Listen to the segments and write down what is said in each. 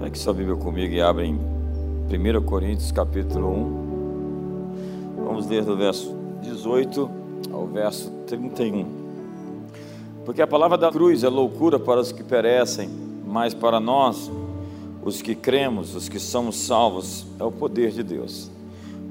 Pegue sua Bíblia comigo e abre em 1 Coríntios capítulo 1. Vamos ler do verso 18 ao verso 31. Porque a palavra da cruz é loucura para os que perecem, mas para nós, os que cremos, os que somos salvos, é o poder de Deus.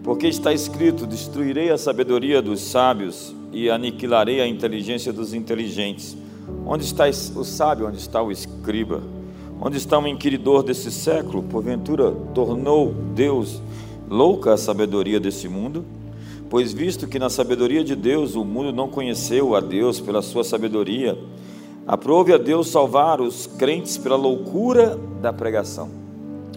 Porque está escrito: Destruirei a sabedoria dos sábios e aniquilarei a inteligência dos inteligentes. Onde está o sábio? Onde está o escriba? Onde está o inquiridor desse século? Porventura tornou Deus louca a sabedoria desse mundo? Pois visto que na sabedoria de Deus o mundo não conheceu a Deus pela sua sabedoria, aprove a Deus salvar os crentes pela loucura da pregação.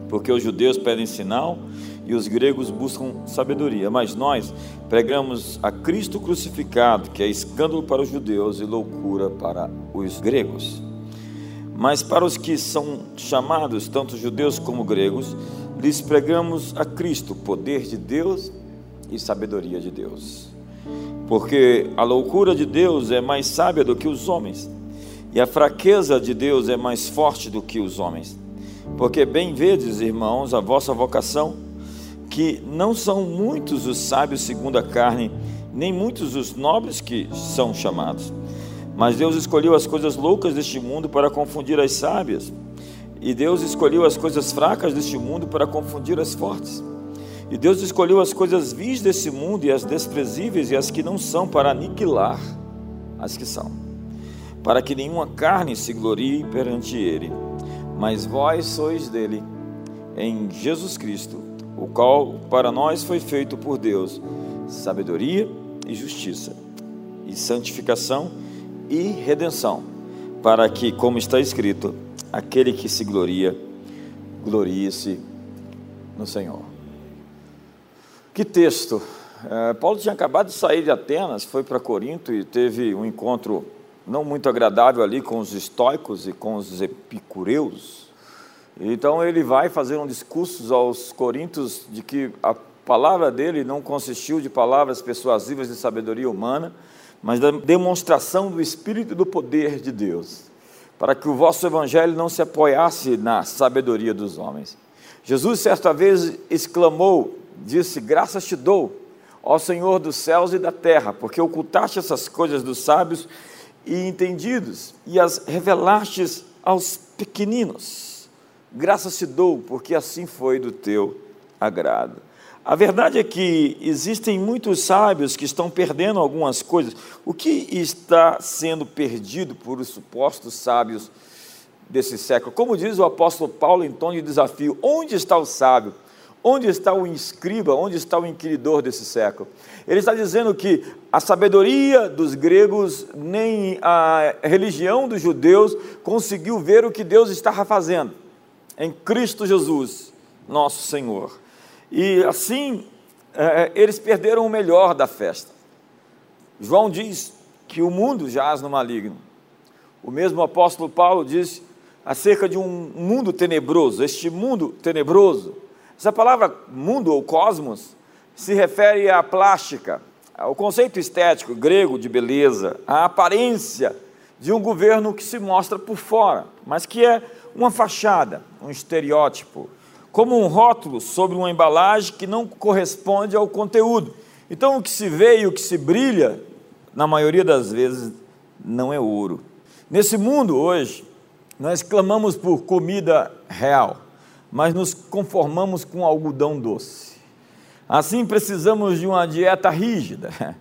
Porque os judeus pedem sinal e os gregos buscam sabedoria, mas nós pregamos a Cristo crucificado, que é escândalo para os judeus e loucura para os gregos. Mas para os que são chamados, tanto judeus como gregos, lhes pregamos a Cristo, poder de Deus e sabedoria de Deus. Porque a loucura de Deus é mais sábia do que os homens, e a fraqueza de Deus é mais forte do que os homens. Porque bem vedes, irmãos, a vossa vocação, que não são muitos os sábios segundo a carne, nem muitos os nobres que são chamados. Mas Deus escolheu as coisas loucas deste mundo para confundir as sábias, e Deus escolheu as coisas fracas deste mundo para confundir as fortes. E Deus escolheu as coisas vis desse mundo e as desprezíveis e as que não são para aniquilar as que são, para que nenhuma carne se glorie perante Ele. Mas vós sois dele, em Jesus Cristo, o qual para nós foi feito por Deus sabedoria e justiça, e santificação e redenção, para que, como está escrito, aquele que se gloria, glorie-se no Senhor. Que texto! É, Paulo tinha acabado de sair de Atenas, foi para Corinto e teve um encontro não muito agradável ali com os estoicos e com os epicureus. Então ele vai fazer um discurso aos coríntios de que a palavra dele não consistiu de palavras persuasivas de sabedoria humana, mas da demonstração do Espírito e do poder de Deus, para que o vosso evangelho não se apoiasse na sabedoria dos homens. Jesus, certa vez, exclamou, disse: Graças te dou, ó Senhor dos céus e da terra, porque ocultaste essas coisas dos sábios e entendidos e as revelaste aos pequeninos. Graças te dou, porque assim foi do teu agrado. A verdade é que existem muitos sábios que estão perdendo algumas coisas. O que está sendo perdido por os supostos sábios desse século? Como diz o apóstolo Paulo em tom de desafio: onde está o sábio? Onde está o inscriba? Onde está o inquiridor desse século? Ele está dizendo que a sabedoria dos gregos, nem a religião dos judeus conseguiu ver o que Deus estava fazendo em Cristo Jesus, nosso Senhor. E assim, é, eles perderam o melhor da festa. João diz que o mundo jaz no maligno. O mesmo apóstolo Paulo diz acerca de um mundo tenebroso, este mundo tenebroso. Essa palavra mundo ou cosmos se refere à plástica, ao conceito estético grego de beleza, à aparência de um governo que se mostra por fora, mas que é uma fachada, um estereótipo, como um rótulo sobre uma embalagem que não corresponde ao conteúdo. Então, o que se vê e o que se brilha, na maioria das vezes, não é ouro. Nesse mundo hoje, nós clamamos por comida real, mas nos conformamos com algodão doce. Assim, precisamos de uma dieta rígida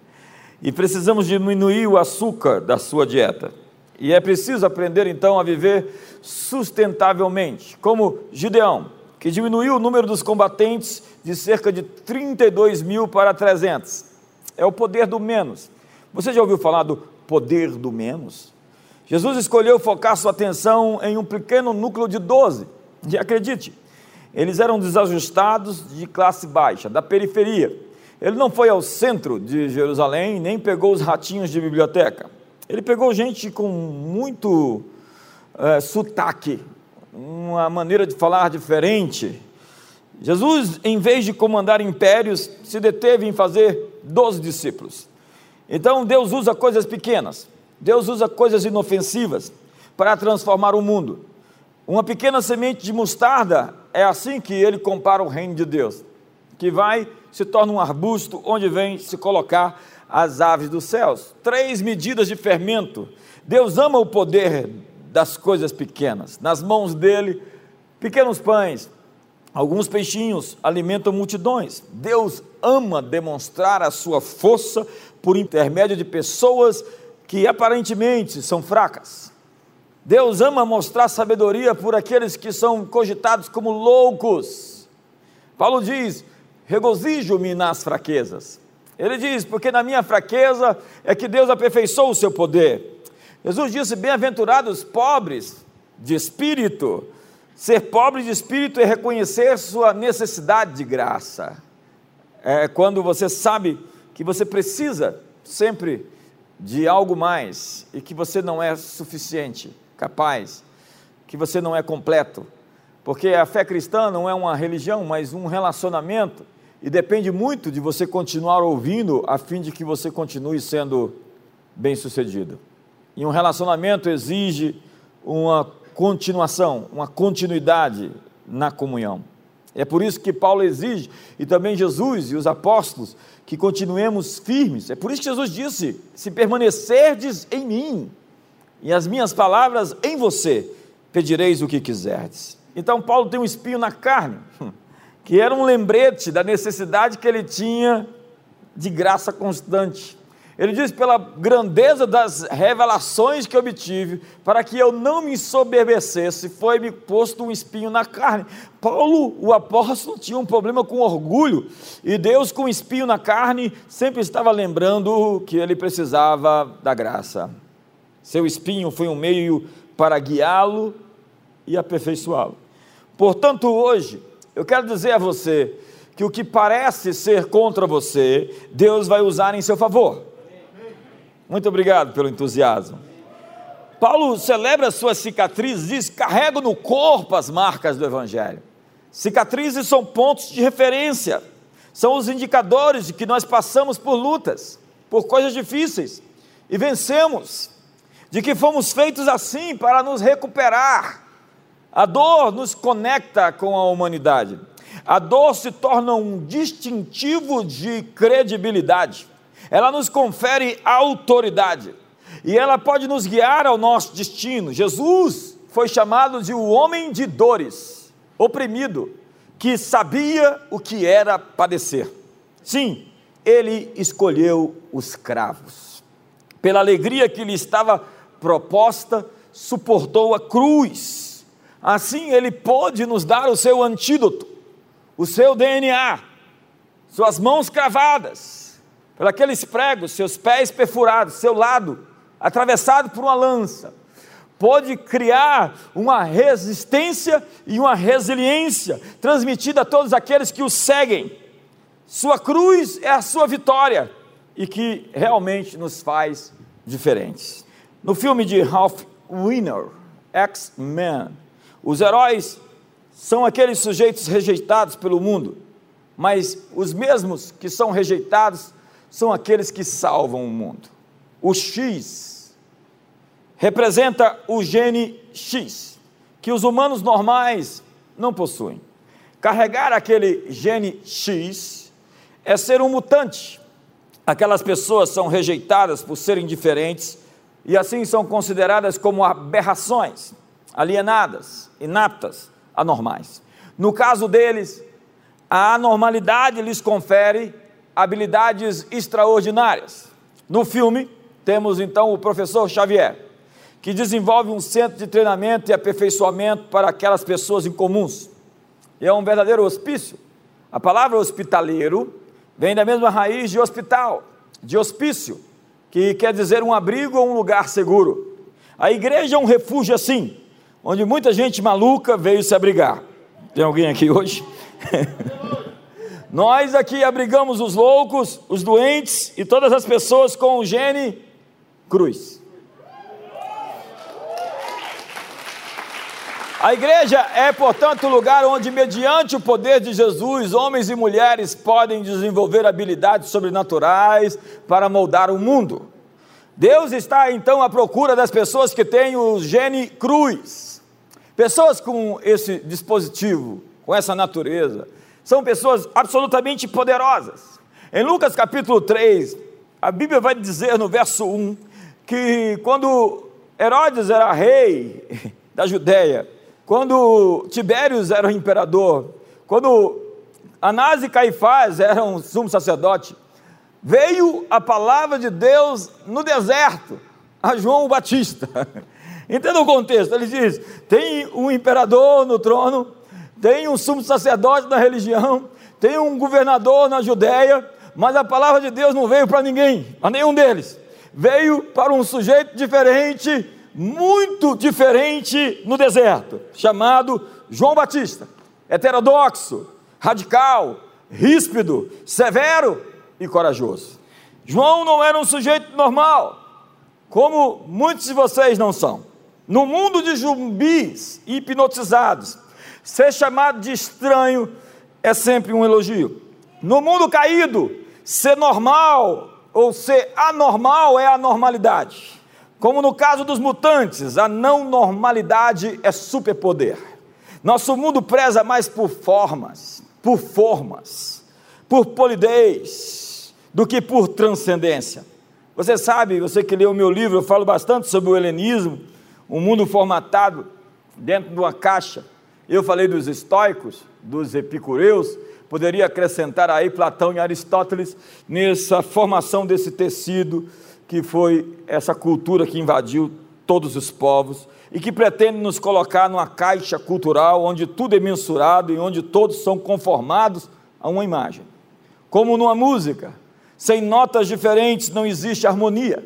e precisamos diminuir o açúcar da sua dieta. E é preciso aprender então a viver sustentavelmente, como Gideão que diminuiu o número dos combatentes de cerca de 32 mil para 300. É o poder do menos. Você já ouviu falar do poder do menos? Jesus escolheu focar sua atenção em um pequeno núcleo de 12. E acredite, eles eram desajustados de classe baixa, da periferia. Ele não foi ao centro de Jerusalém, nem pegou os ratinhos de biblioteca. Ele pegou gente com muito é, sotaque uma maneira de falar diferente. Jesus, em vez de comandar impérios, se deteve em fazer doze discípulos. Então Deus usa coisas pequenas, Deus usa coisas inofensivas para transformar o mundo. Uma pequena semente de mostarda é assim que ele compara o reino de Deus, que vai se torna um arbusto onde vem se colocar as aves dos céus. Três medidas de fermento. Deus ama o poder das coisas pequenas. Nas mãos dele, pequenos pães, alguns peixinhos alimentam multidões. Deus ama demonstrar a sua força por intermédio de pessoas que aparentemente são fracas. Deus ama mostrar sabedoria por aqueles que são cogitados como loucos. Paulo diz: regozijo-me nas fraquezas. Ele diz: porque na minha fraqueza é que Deus aperfeiçoou o seu poder. Jesus disse: bem-aventurados pobres de espírito. Ser pobre de espírito é reconhecer sua necessidade de graça. É quando você sabe que você precisa sempre de algo mais e que você não é suficiente capaz, que você não é completo, porque a fé cristã não é uma religião, mas um relacionamento, e depende muito de você continuar ouvindo, a fim de que você continue sendo bem-sucedido. E um relacionamento exige uma continuação, uma continuidade na comunhão. É por isso que Paulo exige, e também Jesus e os apóstolos, que continuemos firmes. É por isso que Jesus disse: se permanecerdes em mim, e as minhas palavras em você, pedireis o que quiserdes. Então, Paulo tem um espinho na carne, que era um lembrete da necessidade que ele tinha de graça constante. Ele diz: pela grandeza das revelações que obtive, para que eu não me soberbecesse, foi-me posto um espinho na carne. Paulo, o apóstolo, tinha um problema com orgulho, e Deus, com um espinho na carne, sempre estava lembrando que ele precisava da graça. Seu espinho foi um meio para guiá-lo e aperfeiçoá-lo. Portanto, hoje, eu quero dizer a você que o que parece ser contra você, Deus vai usar em seu favor. Muito obrigado pelo entusiasmo. Paulo celebra suas cicatrizes, diz: carrego no corpo as marcas do Evangelho. Cicatrizes são pontos de referência, são os indicadores de que nós passamos por lutas, por coisas difíceis e vencemos de que fomos feitos assim para nos recuperar. A dor nos conecta com a humanidade. A dor se torna um distintivo de credibilidade. Ela nos confere autoridade. E ela pode nos guiar ao nosso destino. Jesus foi chamado de o homem de dores, oprimido, que sabia o que era padecer. Sim, ele escolheu os cravos. Pela alegria que lhe estava proposta, suportou a cruz. Assim ele pôde nos dar o seu antídoto, o seu DNA, suas mãos cravadas, pelos pregos, seus pés perfurados, seu lado atravessado por uma lança. Pôde criar uma resistência e uma resiliência transmitida a todos aqueles que o seguem. Sua cruz é a sua vitória e que realmente nos faz diferentes. No filme de Ralph Winner, X-Men, os heróis são aqueles sujeitos rejeitados pelo mundo, mas os mesmos que são rejeitados são aqueles que salvam o mundo. O X representa o gene X, que os humanos normais não possuem. Carregar aquele gene X é ser um mutante. Aquelas pessoas são rejeitadas por serem diferentes e assim são consideradas como aberrações, alienadas, inaptas, anormais. No caso deles, a anormalidade lhes confere habilidades extraordinárias. No filme, temos então o professor Xavier, que desenvolve um centro de treinamento e aperfeiçoamento para aquelas pessoas incomuns. É um verdadeiro hospício. A palavra hospitaleiro vem da mesma raiz de hospital, de hospício, que quer dizer um abrigo ou um lugar seguro. A igreja é um refúgio assim, onde muita gente maluca veio se abrigar. Tem alguém aqui hoje? Nós aqui abrigamos os loucos, os doentes e todas as pessoas com o gene cruz. A igreja é, portanto, o lugar onde, mediante o poder de Jesus, homens e mulheres podem desenvolver habilidades sobrenaturais para moldar o mundo. Deus está então à procura das pessoas que têm o gene cruz, Pessoas com esse dispositivo, com essa natureza, são pessoas absolutamente poderosas. Em Lucas capítulo 3, a Bíblia vai dizer no verso 1 que quando Herodes era rei da Judéia, quando Tibérios era imperador, quando Anás e Caifás eram sumo sacerdote, veio a palavra de Deus no deserto a João Batista. Entenda o contexto, ele diz: tem um imperador no trono, tem um sumo sacerdote na religião, tem um governador na Judéia, mas a palavra de Deus não veio para ninguém, a nenhum deles. Veio para um sujeito diferente, muito diferente no deserto, chamado João Batista. Heterodoxo, radical, ríspido, severo e corajoso. João não era um sujeito normal, como muitos de vocês não são. No mundo de zumbis hipnotizados, ser chamado de estranho é sempre um elogio. No mundo caído, ser normal ou ser anormal é a normalidade. Como no caso dos mutantes, a não normalidade é superpoder. Nosso mundo preza mais por formas, por formas, por polidez, do que por transcendência. Você sabe, você que leu o meu livro, eu falo bastante sobre o helenismo, um mundo formatado dentro de uma caixa. Eu falei dos estoicos, dos epicureus, poderia acrescentar aí Platão e Aristóteles nessa formação desse tecido que foi essa cultura que invadiu todos os povos e que pretende nos colocar numa caixa cultural onde tudo é mensurado e onde todos são conformados a uma imagem. Como numa música, sem notas diferentes não existe harmonia.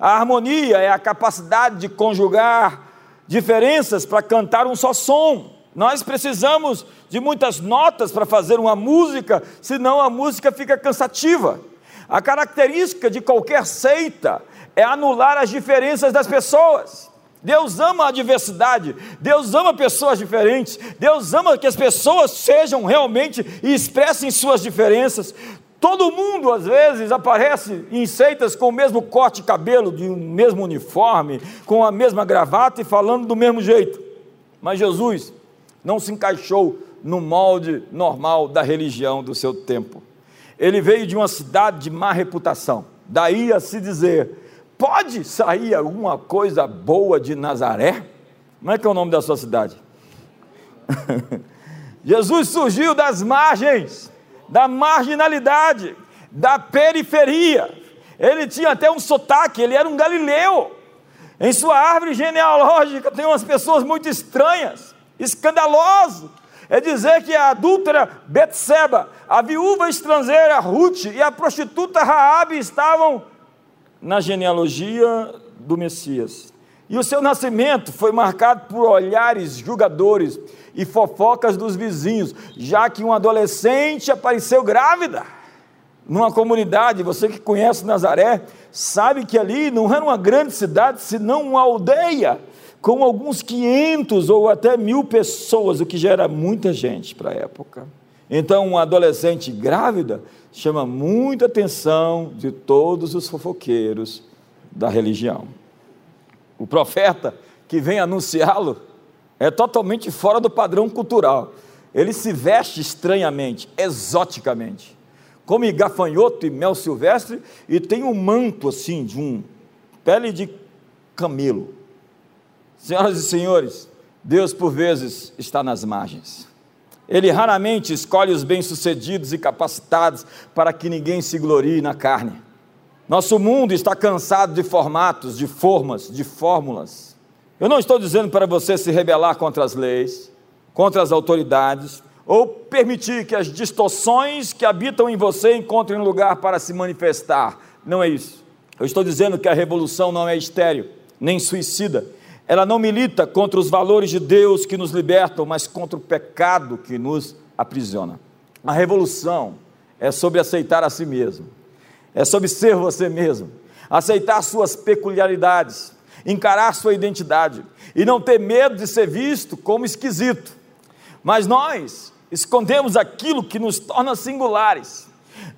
A harmonia é a capacidade de conjugar diferenças para cantar um só som. Nós precisamos de muitas notas para fazer uma música, senão a música fica cansativa. A característica de qualquer seita é anular as diferenças das pessoas. Deus ama a diversidade, Deus ama pessoas diferentes, Deus ama que as pessoas sejam realmente e expressem suas diferenças. Todo mundo, às vezes, aparece em seitas com o mesmo corte de cabelo, de um mesmo uniforme, com a mesma gravata e falando do mesmo jeito. Mas Jesus não se encaixou no molde normal da religião do seu tempo. Ele veio de uma cidade de má reputação. Daí a se dizer: Pode sair alguma coisa boa de Nazaré? Como é que é o nome da sua cidade? Jesus surgiu das margens, da marginalidade, da periferia. Ele tinha até um sotaque, ele era um galileu. Em sua árvore genealógica tem umas pessoas muito estranhas, escandaloso. É dizer que a adúltera Betseba, a viúva estrangeira Ruth e a prostituta Raabe estavam na genealogia do Messias. E o seu nascimento foi marcado por olhares julgadores e fofocas dos vizinhos, já que um adolescente apareceu grávida numa comunidade. Você que conhece Nazaré, sabe que ali não era uma grande cidade, senão uma aldeia com alguns 500 ou até mil pessoas, o que já era muita gente para a época. Então, uma adolescente grávida chama muita atenção de todos os fofoqueiros da religião. O profeta que vem anunciá-lo é totalmente fora do padrão cultural. Ele se veste estranhamente, exoticamente, come gafanhoto e mel silvestre e tem um manto assim de um pele de camelo. Senhoras e senhores, Deus por vezes está nas margens. Ele raramente escolhe os bem-sucedidos e capacitados para que ninguém se glorie na carne. Nosso mundo está cansado de formatos, de formas, de fórmulas. Eu não estou dizendo para você se rebelar contra as leis, contra as autoridades, ou permitir que as distorções que habitam em você encontrem lugar para se manifestar. Não é isso. Eu estou dizendo que a revolução não é estéril, nem suicida, ela não milita contra os valores de Deus que nos libertam, mas contra o pecado que nos aprisiona. A revolução é sobre aceitar a si mesmo, é sobre ser você mesmo, aceitar suas peculiaridades, encarar sua identidade e não ter medo de ser visto como esquisito. Mas nós escondemos aquilo que nos torna singulares.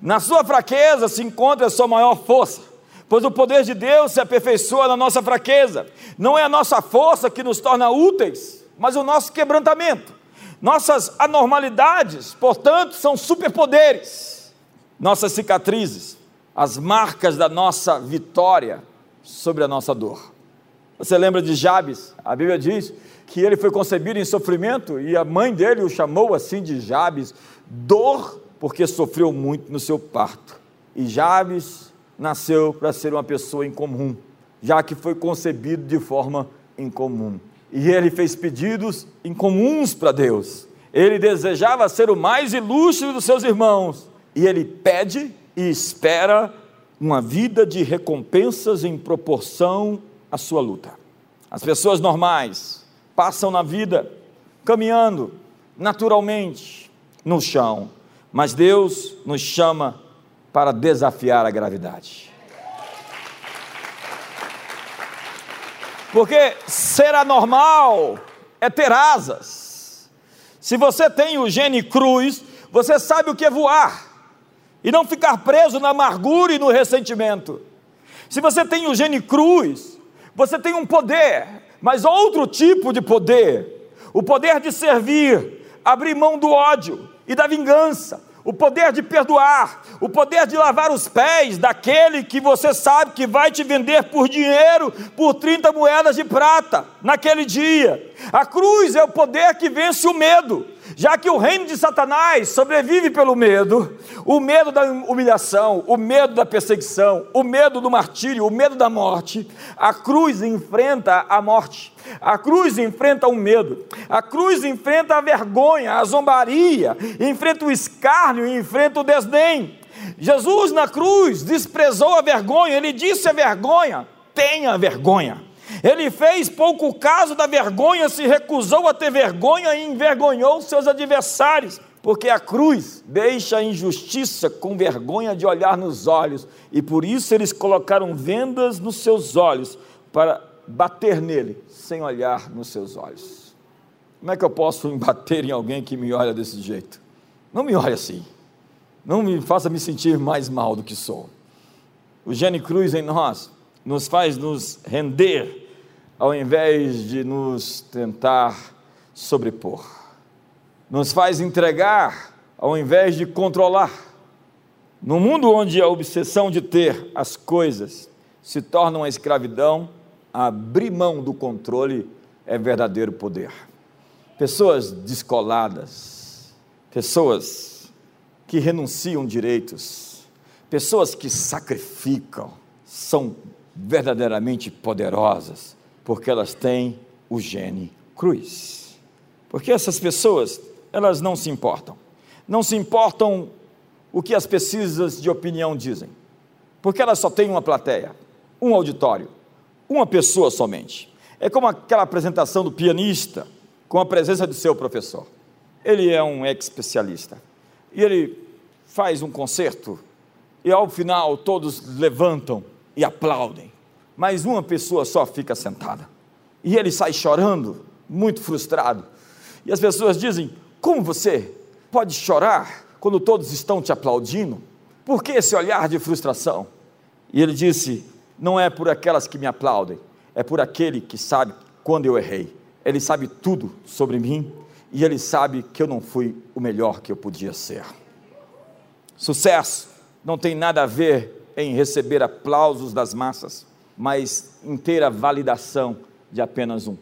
Na sua fraqueza se encontra a sua maior força pois o poder de Deus se aperfeiçoa na nossa fraqueza. Não é a nossa força que nos torna úteis, mas o nosso quebrantamento. Nossas anormalidades, portanto, são superpoderes. Nossas cicatrizes, as marcas da nossa vitória sobre a nossa dor. Você lembra de Jabes? A Bíblia diz que ele foi concebido em sofrimento e a mãe dele o chamou assim de Jabes, dor, porque sofreu muito no seu parto. E Jabes nasceu para ser uma pessoa incomum, já que foi concebido de forma incomum. E ele fez pedidos incomuns para Deus. Ele desejava ser o mais ilustre dos seus irmãos. E ele pede e espera uma vida de recompensas em proporção à sua luta. As pessoas normais passam na vida caminhando naturalmente no chão, mas Deus nos chama para desafiar a gravidade. Porque ser anormal é ter asas. Se você tem o gene cruz, você sabe o que é voar e não ficar preso na amargura e no ressentimento. Se você tem o gene cruz, você tem um poder, mas outro tipo de poder, o poder de servir, abrir mão do ódio e da vingança, o poder de perdoar, o poder de lavar os pés daquele que você sabe que vai te vender por dinheiro, por 30 moedas de prata, naquele dia. A cruz é o poder que vence o medo, já que o reino de Satanás sobrevive pelo medo, o medo da humilhação, o medo da perseguição, o medo do martírio, o medo da morte, a cruz enfrenta a morte. A cruz enfrenta o medo, a cruz enfrenta a vergonha, a zombaria, enfrenta o escárnio, enfrenta o desdém. Jesus na cruz desprezou a vergonha, ele disse a vergonha: tenha vergonha. Ele fez pouco caso da vergonha, se recusou a ter vergonha e envergonhou seus adversários, porque a cruz deixa a injustiça com vergonha de olhar nos olhos, e por isso eles colocaram vendas nos seus olhos para bater nele sem olhar nos seus olhos. Como é que eu posso bater em alguém que me olha desse jeito? Não me olhe assim. Não me faça me sentir mais mal do que sou. O Gene Cruz em nós nos faz nos render, ao invés de nos tentar sobrepor. Nos faz entregar, ao invés de controlar. No mundo onde a obsessão de ter as coisas se torna uma escravidão, abrir mão do controle é verdadeiro poder. Pessoas descoladas, pessoas que renunciam direitos, pessoas que sacrificam, são verdadeiramente poderosas, porque elas têm o gene cruz. Porque essas pessoas, elas não se importam. Não se importam o que as pesquisas de opinião dizem. Porque elas só têm uma plateia, um auditório uma pessoa somente. É como aquela apresentação do pianista com a presença do seu professor. Ele é um ex-especialista e ele faz um concerto e ao final todos levantam e aplaudem, mas uma pessoa só fica sentada e ele sai chorando, muito frustrado. E as pessoas dizem: Como você pode chorar quando todos estão te aplaudindo? Por que esse olhar de frustração? E ele disse: não é por aquelas que me aplaudem, é por aquele que sabe quando eu errei. Ele sabe tudo sobre mim e ele sabe que eu não fui o melhor que eu podia ser. Sucesso não tem nada a ver em receber aplausos das massas, mas em ter a validação de apenas um.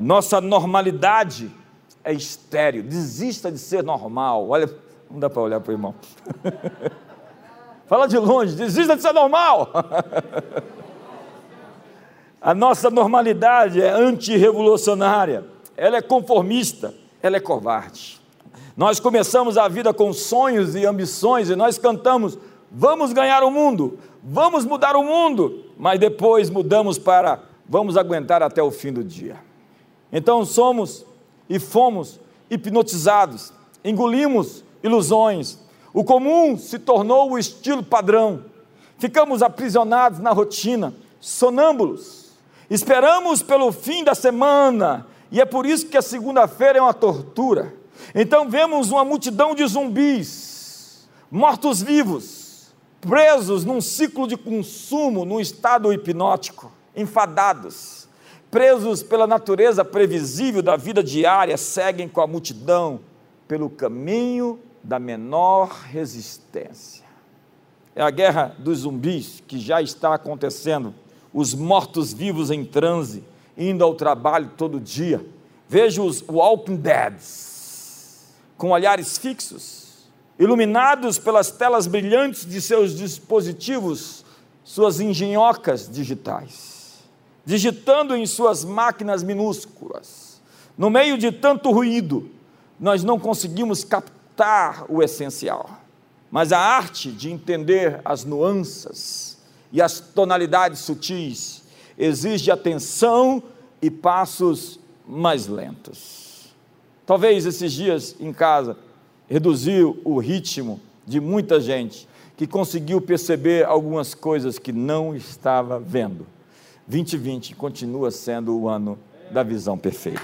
Nossa normalidade é estéreo, desista de ser normal. Olha, não dá para olhar para o irmão. Fala de longe, desista de ser normal. A nossa normalidade é antirrevolucionária, ela é conformista, ela é covarde. Nós começamos a vida com sonhos e ambições e nós cantamos: vamos ganhar o mundo, vamos mudar o mundo, mas depois mudamos para vamos aguentar até o fim do dia. Então somos e fomos hipnotizados, engolimos ilusões, o comum se tornou o estilo padrão. Ficamos aprisionados na rotina, sonâmbulos. Esperamos pelo fim da semana, e é por isso que a segunda-feira é uma tortura. Então vemos uma multidão de zumbis, mortos-vivos, presos num ciclo de consumo, num estado hipnótico, enfadados, presos pela natureza previsível da vida diária, seguem com a multidão pelo caminho da menor resistência. É a guerra dos zumbis que já está acontecendo, os mortos-vivos em transe, indo ao trabalho todo dia. Vejo os Walking Deads, com olhares fixos, iluminados pelas telas brilhantes de seus dispositivos, suas engenhocas digitais, digitando em suas máquinas minúsculas. No meio de tanto ruído, nós não conseguimos captar o essencial. Mas a arte de entender as nuances e as tonalidades sutis exige atenção e passos mais lentos. Talvez esses dias em casa reduziu o ritmo de muita gente que conseguiu perceber algumas coisas que não estava vendo. 2020 continua sendo o ano da visão perfeita.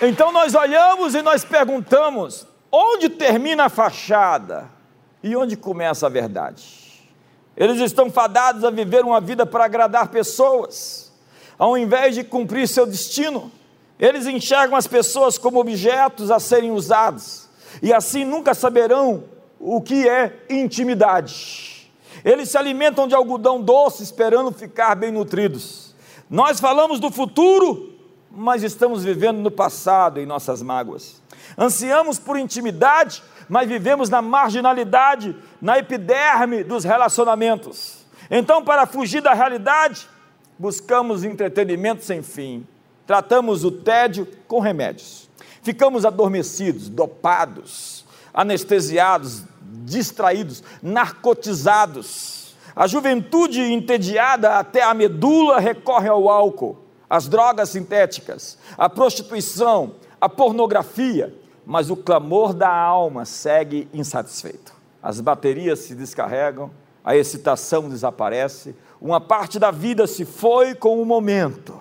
Então nós olhamos e nós perguntamos: onde termina a fachada e onde começa a verdade? Eles estão fadados a viver uma vida para agradar pessoas, ao invés de cumprir seu destino. Eles enxergam as pessoas como objetos a serem usados, e assim nunca saberão o que é intimidade. Eles se alimentam de algodão doce, esperando ficar bem nutridos. Nós falamos do futuro, mas estamos vivendo no passado em nossas mágoas. Ansiamos por intimidade, mas vivemos na marginalidade, na epiderme dos relacionamentos. Então, para fugir da realidade, buscamos entretenimento sem fim. Tratamos o tédio com remédios. Ficamos adormecidos, dopados, anestesiados, distraídos, narcotizados. A juventude entediada até a medula recorre ao álcool as drogas sintéticas, a prostituição, a pornografia, mas o clamor da alma segue insatisfeito. As baterias se descarregam, a excitação desaparece, uma parte da vida se foi com o momento,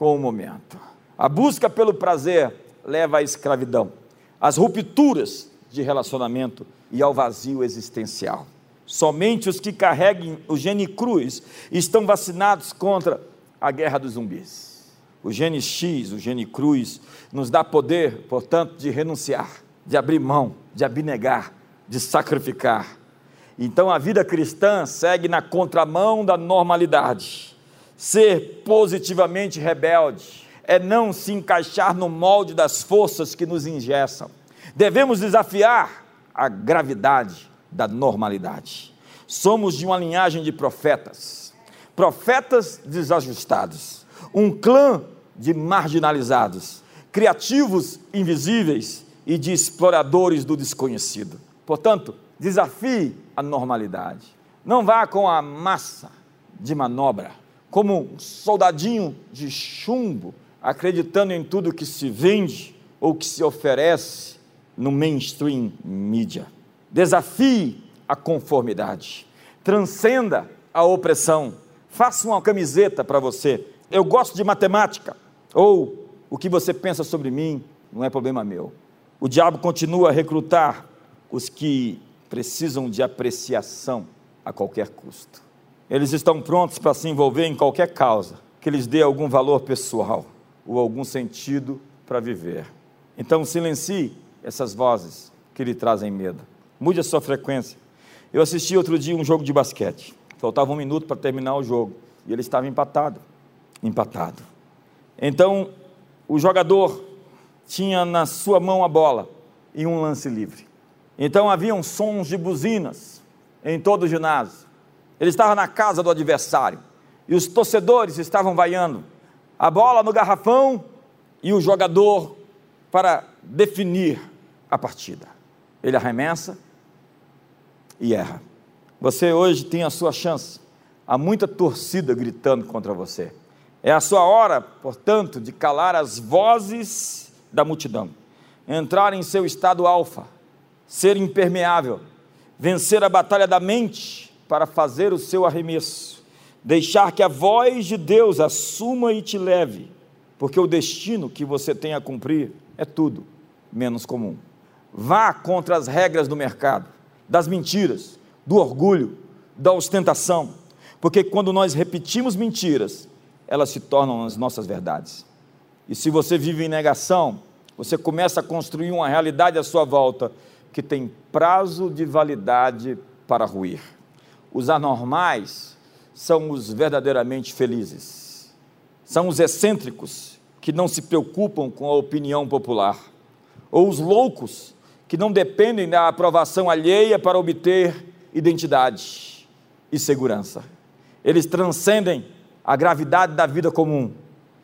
com o momento. A busca pelo prazer leva à escravidão, às rupturas de relacionamento e ao vazio existencial. Somente os que carreguem o gene cruz estão vacinados contra a guerra dos zumbis. O gene X, o gene cruz, nos dá poder, portanto, de renunciar, de abrir mão, de abnegar, de sacrificar. Então a vida cristã segue na contramão da normalidade. Ser positivamente rebelde é não se encaixar no molde das forças que nos ingessam. Devemos desafiar a gravidade da normalidade. Somos de uma linhagem de profetas, profetas desajustados um clã de marginalizados, criativos invisíveis e de exploradores do desconhecido. Portanto, desafie a normalidade. Não vá com a massa de manobra, como um soldadinho de chumbo, acreditando em tudo que se vende ou que se oferece no mainstream mídia. Desafie a conformidade. Transcenda a opressão. Faça uma camiseta para você eu gosto de matemática, ou o que você pensa sobre mim não é problema meu. O diabo continua a recrutar os que precisam de apreciação a qualquer custo. Eles estão prontos para se envolver em qualquer causa que lhes dê algum valor pessoal ou algum sentido para viver. Então silencie essas vozes que lhe trazem medo. Mude a sua frequência. Eu assisti outro dia um jogo de basquete. Faltava um minuto para terminar o jogo e ele estava empatado empatado. Então, o jogador tinha na sua mão a bola e um lance livre. Então haviam sons de buzinas em todo o ginásio. Ele estava na casa do adversário e os torcedores estavam vaiando. A bola no garrafão e o jogador para definir a partida. Ele arremessa e erra. Você hoje tem a sua chance. Há muita torcida gritando contra você. É a sua hora, portanto, de calar as vozes da multidão, entrar em seu estado alfa, ser impermeável, vencer a batalha da mente para fazer o seu arremesso, deixar que a voz de Deus assuma e te leve, porque o destino que você tem a cumprir é tudo menos comum. Vá contra as regras do mercado, das mentiras, do orgulho, da ostentação. Porque quando nós repetimos mentiras, elas se tornam as nossas verdades. E se você vive em negação, você começa a construir uma realidade à sua volta que tem prazo de validade para ruir. Os anormais são os verdadeiramente felizes. São os excêntricos que não se preocupam com a opinião popular. Ou os loucos que não dependem da aprovação alheia para obter identidade e segurança. Eles transcendem a gravidade da vida comum.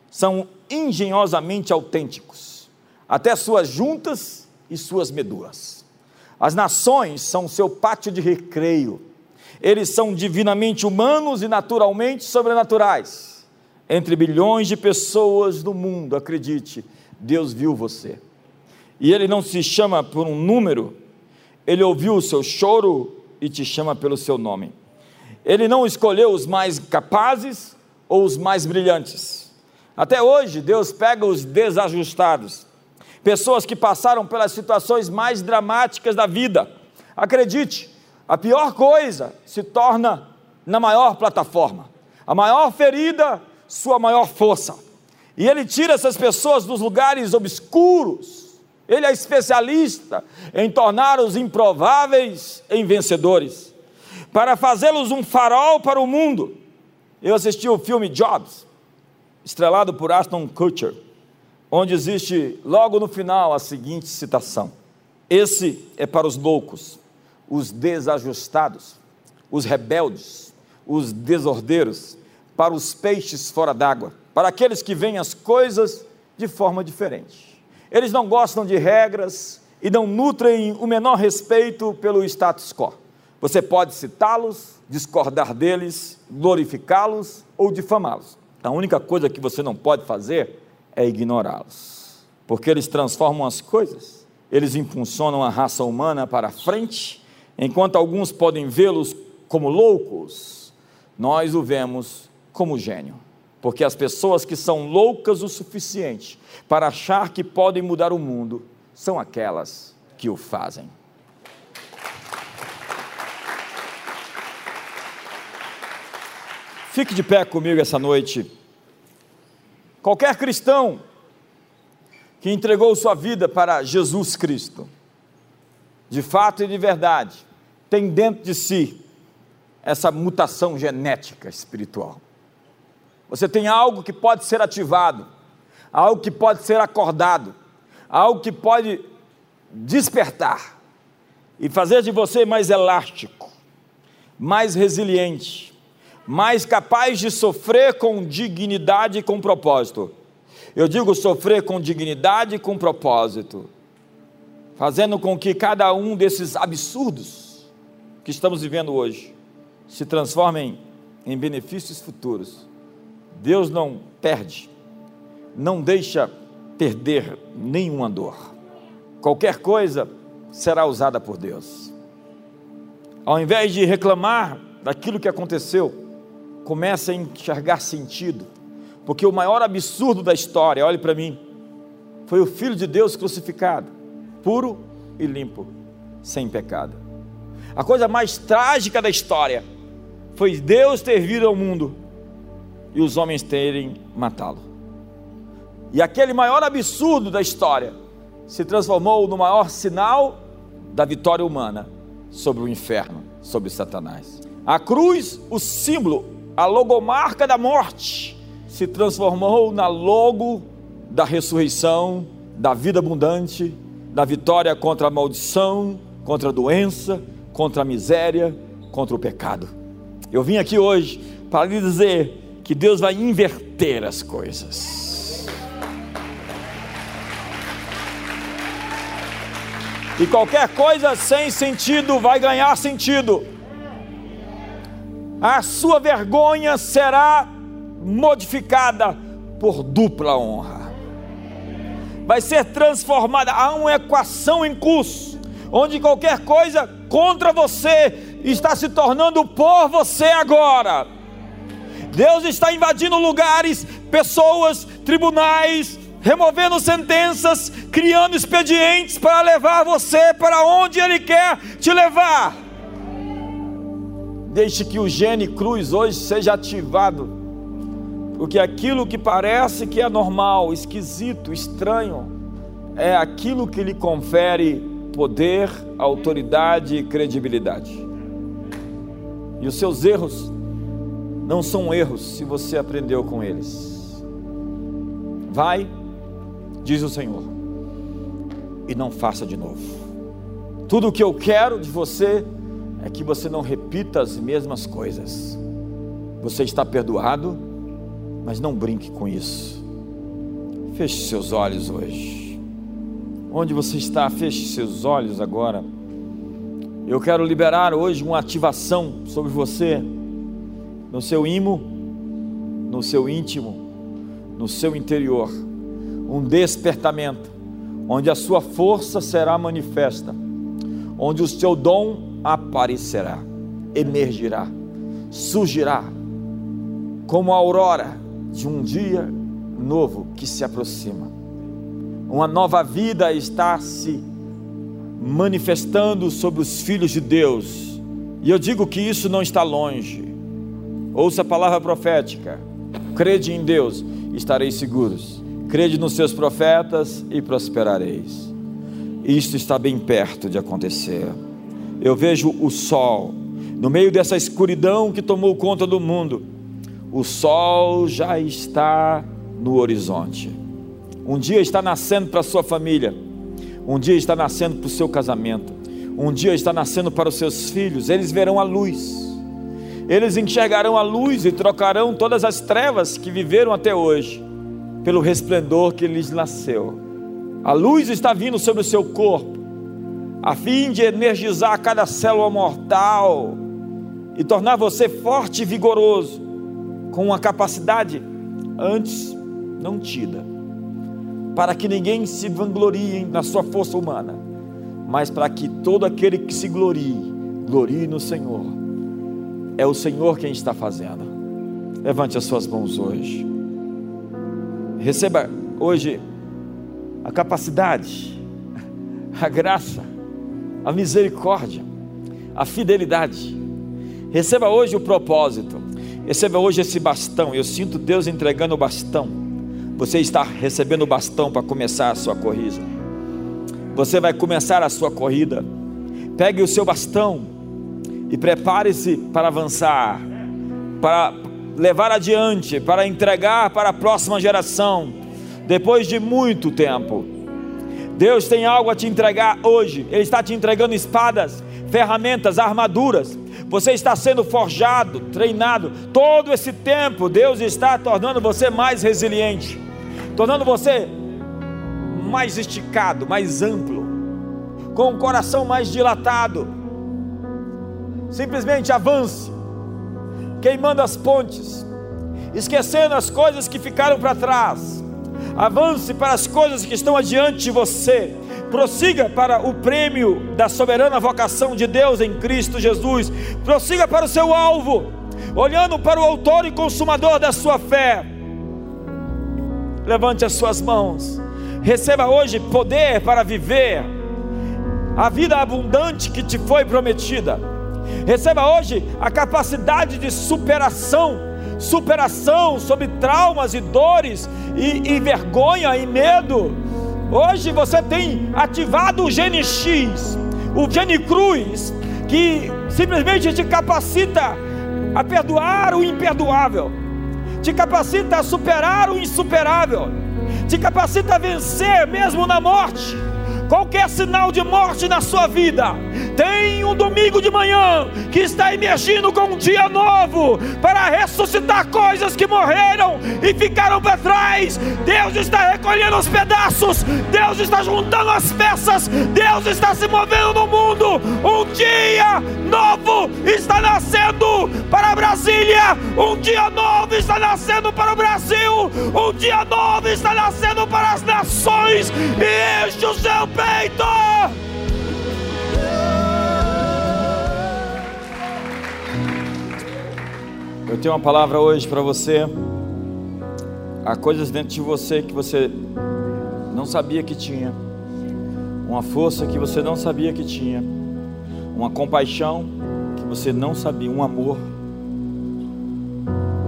São engenhosamente autênticos, até suas juntas e suas medulas. As nações são seu pátio de recreio. Eles são divinamente humanos e naturalmente sobrenaturais. Entre bilhões de pessoas do mundo, acredite, Deus viu você. E Ele não se chama por um número, Ele ouviu o seu choro e te chama pelo seu nome. Ele não escolheu os mais capazes ou os mais brilhantes. Até hoje, Deus pega os desajustados, pessoas que passaram pelas situações mais dramáticas da vida. Acredite, a pior coisa se torna na maior plataforma, a maior ferida, sua maior força. E Ele tira essas pessoas dos lugares obscuros. Ele é especialista em tornar os improváveis em vencedores, para fazê-los um farol para o mundo. Eu assisti o filme Jobs, estrelado por Aston Kutcher, onde existe logo no final a seguinte citação: Esse é para os loucos, os desajustados, os rebeldes, os desordeiros, para os peixes fora d'água, para aqueles que veem as coisas de forma diferente. Eles não gostam de regras e não nutrem o menor respeito pelo status quo. Você pode citá-los, discordar deles, glorificá-los ou difamá-los. A única coisa que você não pode fazer é ignorá-los, porque eles transformam as coisas, eles impulsionam a raça humana para frente, enquanto alguns podem vê-los como loucos, nós o vemos como gênio. Porque as pessoas que são loucas o suficiente para achar que podem mudar o mundo são aquelas que o fazem. Fique de pé comigo essa noite. Qualquer cristão que entregou sua vida para Jesus Cristo, de fato e de verdade, tem dentro de si essa mutação genética espiritual. Você tem algo que pode ser ativado, algo que pode ser acordado, algo que pode despertar e fazer de você mais elástico, mais resiliente, mais capaz de sofrer com dignidade e com propósito. Eu digo sofrer com dignidade e com propósito, fazendo com que cada um desses absurdos que estamos vivendo hoje se transformem em benefícios futuros. Deus não perde, não deixa perder nenhuma dor. Qualquer coisa será usada por Deus. Ao invés de reclamar daquilo que aconteceu, começa a enxergar sentido, porque o maior absurdo da história, olhe para mim, foi o Filho de Deus crucificado, puro e limpo, sem pecado. A coisa mais trágica da história foi Deus ter vindo ao mundo e os homens terem matá-lo. E aquele maior absurdo da história se transformou no maior sinal da vitória humana sobre o inferno, sobre Satanás. A cruz, o símbolo a logomarca da morte se transformou na logo da ressurreição, da vida abundante, da vitória contra a maldição, contra a doença, contra a miséria, contra o pecado. Eu vim aqui hoje para lhe dizer que Deus vai inverter as coisas. E qualquer coisa sem sentido vai ganhar sentido a sua vergonha será modificada por dupla honra. Vai ser transformada, há uma equação em curso, onde qualquer coisa contra você está se tornando por você agora. Deus está invadindo lugares, pessoas, tribunais, removendo sentenças, criando expedientes para levar você para onde Ele quer te levar. deixe que o gene cruz hoje seja ativado, porque aquilo que parece que é normal, esquisito, estranho, é aquilo que lhe confere poder, autoridade e credibilidade. E os seus erros não são erros se você aprendeu com eles. Vai, diz o Senhor, e não faça de novo. Tudo o que eu quero de você é que você não repita as mesmas coisas. Você está perdoado, mas não brinque com isso. Feche seus olhos hoje. Onde você está, feche seus olhos agora. Eu quero liberar hoje uma ativação sobre você, no seu imo, no seu íntimo, no seu interior, um despertamento, onde a sua força será manifesta, onde o seu dom aparecerá, emergirá, surgirá, como a aurora de um dia novo que se aproxima. Uma nova vida está se manifestando sobre os filhos de Deus. E eu digo que isso não está longe. Ouça a palavra profética. Crede em Deus, estareis seguros. Crede nos seus profetas e prosperareis. Isto está bem perto de acontecer. Eu vejo o sol no meio dessa escuridão que tomou conta do mundo. O sol já está no horizonte. Um dia está nascendo para a sua família um dia está nascendo para o seu casamento. Um dia está nascendo para os seus filhos. Eles verão a luz. Eles enxergarão a luz e trocarão todas as trevas que viveram até hoje pelo resplendor que lhes nasceu. A luz está vindo sobre o seu corpo, a fim de energizar cada célula mortal e tornar você forte e vigoroso, com uma capacidade antes não tida para que ninguém se vanglorie na sua força humana, mas para que todo aquele que se glorie, glorie no Senhor. É o Senhor quem está fazendo. Levante as suas mãos hoje. Receba hoje a capacidade, a graça, a misericórdia, a fidelidade. Receba hoje o propósito. Receba hoje esse bastão. Eu sinto Deus entregando o bastão você está recebendo o bastão para começar a sua corrida. Você vai começar a sua corrida. Pegue o seu bastão e prepare-se para avançar, para levar adiante, para entregar para a próxima geração, depois de muito tempo. Deus tem algo a te entregar hoje. Ele está te entregando espadas, ferramentas, armaduras você está sendo forjado, treinado. Todo esse tempo, Deus está tornando você mais resiliente tornando você mais esticado, mais amplo, com o coração mais dilatado. Simplesmente avance, queimando as pontes, esquecendo as coisas que ficaram para trás. Avance para as coisas que estão adiante de você. Prossiga para o prêmio da soberana vocação de Deus em Cristo Jesus. Prossiga para o seu alvo, olhando para o Autor e Consumador da sua fé Levante as suas mãos. Receba hoje poder para viver a vida abundante que te foi prometida. Receba hoje a capacidade de superação superação sobre traumas e dores e, e, vergonha e medo. Hoje você tem ativado o gene X, o gene cruz, que simplesmente te capacita a perdoar o imperdoável te capacita a superar o insuperável, te capacita a vencer mesmo na morte qualquer sinal de morte na sua vida. Tem um domingo de manhã que está emergindo com um dia novo para ressuscitar coisas que morreram e ficaram para trás. Deus está recolhendo os pedaços, Deus está juntando as peças, Deus está se movendo no mundo. Um dia novo está nascendo para Brasília, um dia novo está nascendo para o Brasil, um dia novo está nascendo para as nações. E enche o seu peito. Eu tenho uma palavra hoje para você. Há coisas dentro de você que você não sabia que tinha, uma força que você não sabia que tinha, uma compaixão que você não sabia, um amor,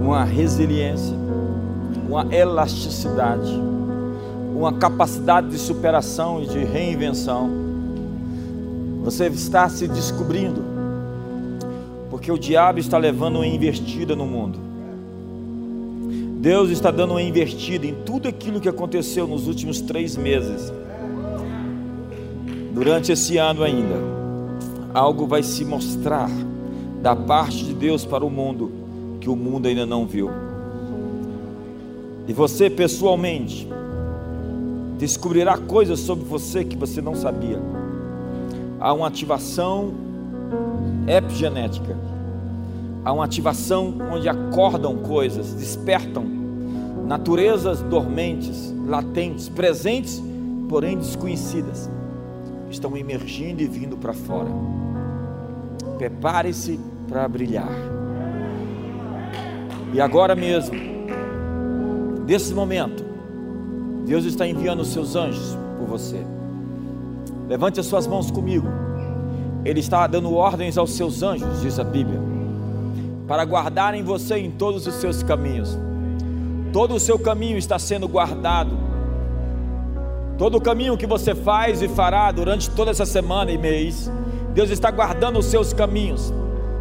uma resiliência, uma elasticidade, uma capacidade de superação e de reinvenção. Você está se descobrindo, porque o diabo está levando uma investida no mundo. Deus está dando uma investida em tudo aquilo que aconteceu nos últimos três meses. Durante esse ano ainda, algo vai se mostrar da parte de Deus para o mundo que o mundo ainda não viu. E você pessoalmente descobrirá coisas sobre você que você não sabia. Há uma ativação epigenética. Há uma ativação onde acordam coisas, despertam naturezas dormentes, latentes, presentes, porém desconhecidas. Estão emergindo e vindo para fora. Prepare-se para brilhar. E agora mesmo, nesse momento, Deus está enviando os seus anjos por você. Levante as suas mãos comigo. Ele está dando ordens aos seus anjos, diz a Bíblia, para guardarem você em todos os seus caminhos. Todo o seu caminho está sendo guardado. Todo o caminho que você faz e fará durante toda essa semana e mês, Deus está guardando os seus caminhos.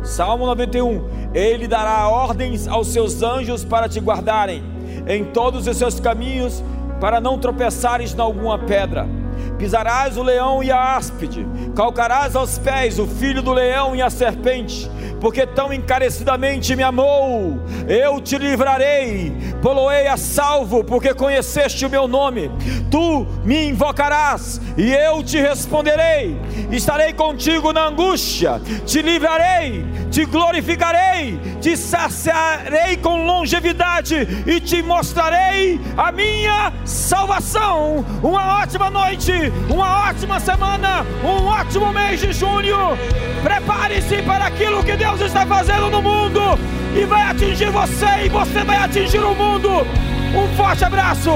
Salmo 91: Ele dará ordens aos seus anjos para te guardarem em todos os seus caminhos, para não tropeçares em alguma pedra. Pisarás o leão e a áspide, calcarás aos pés o filho do leão e a serpente porque tão encarecidamente me amou, eu te livrarei, poloei a salvo, porque conheceste o meu nome. Tu me invocarás e eu te responderei. Estarei contigo na angústia, te livrarei, te glorificarei, te saciarei com longevidade e te mostrarei a minha salvação. Uma ótima noite, uma ótima semana, um ótimo mês de junho. Prepare-se para aquilo que Deus Deus está fazendo no mundo e vai atingir você e você vai atingir o mundo. Um forte abraço.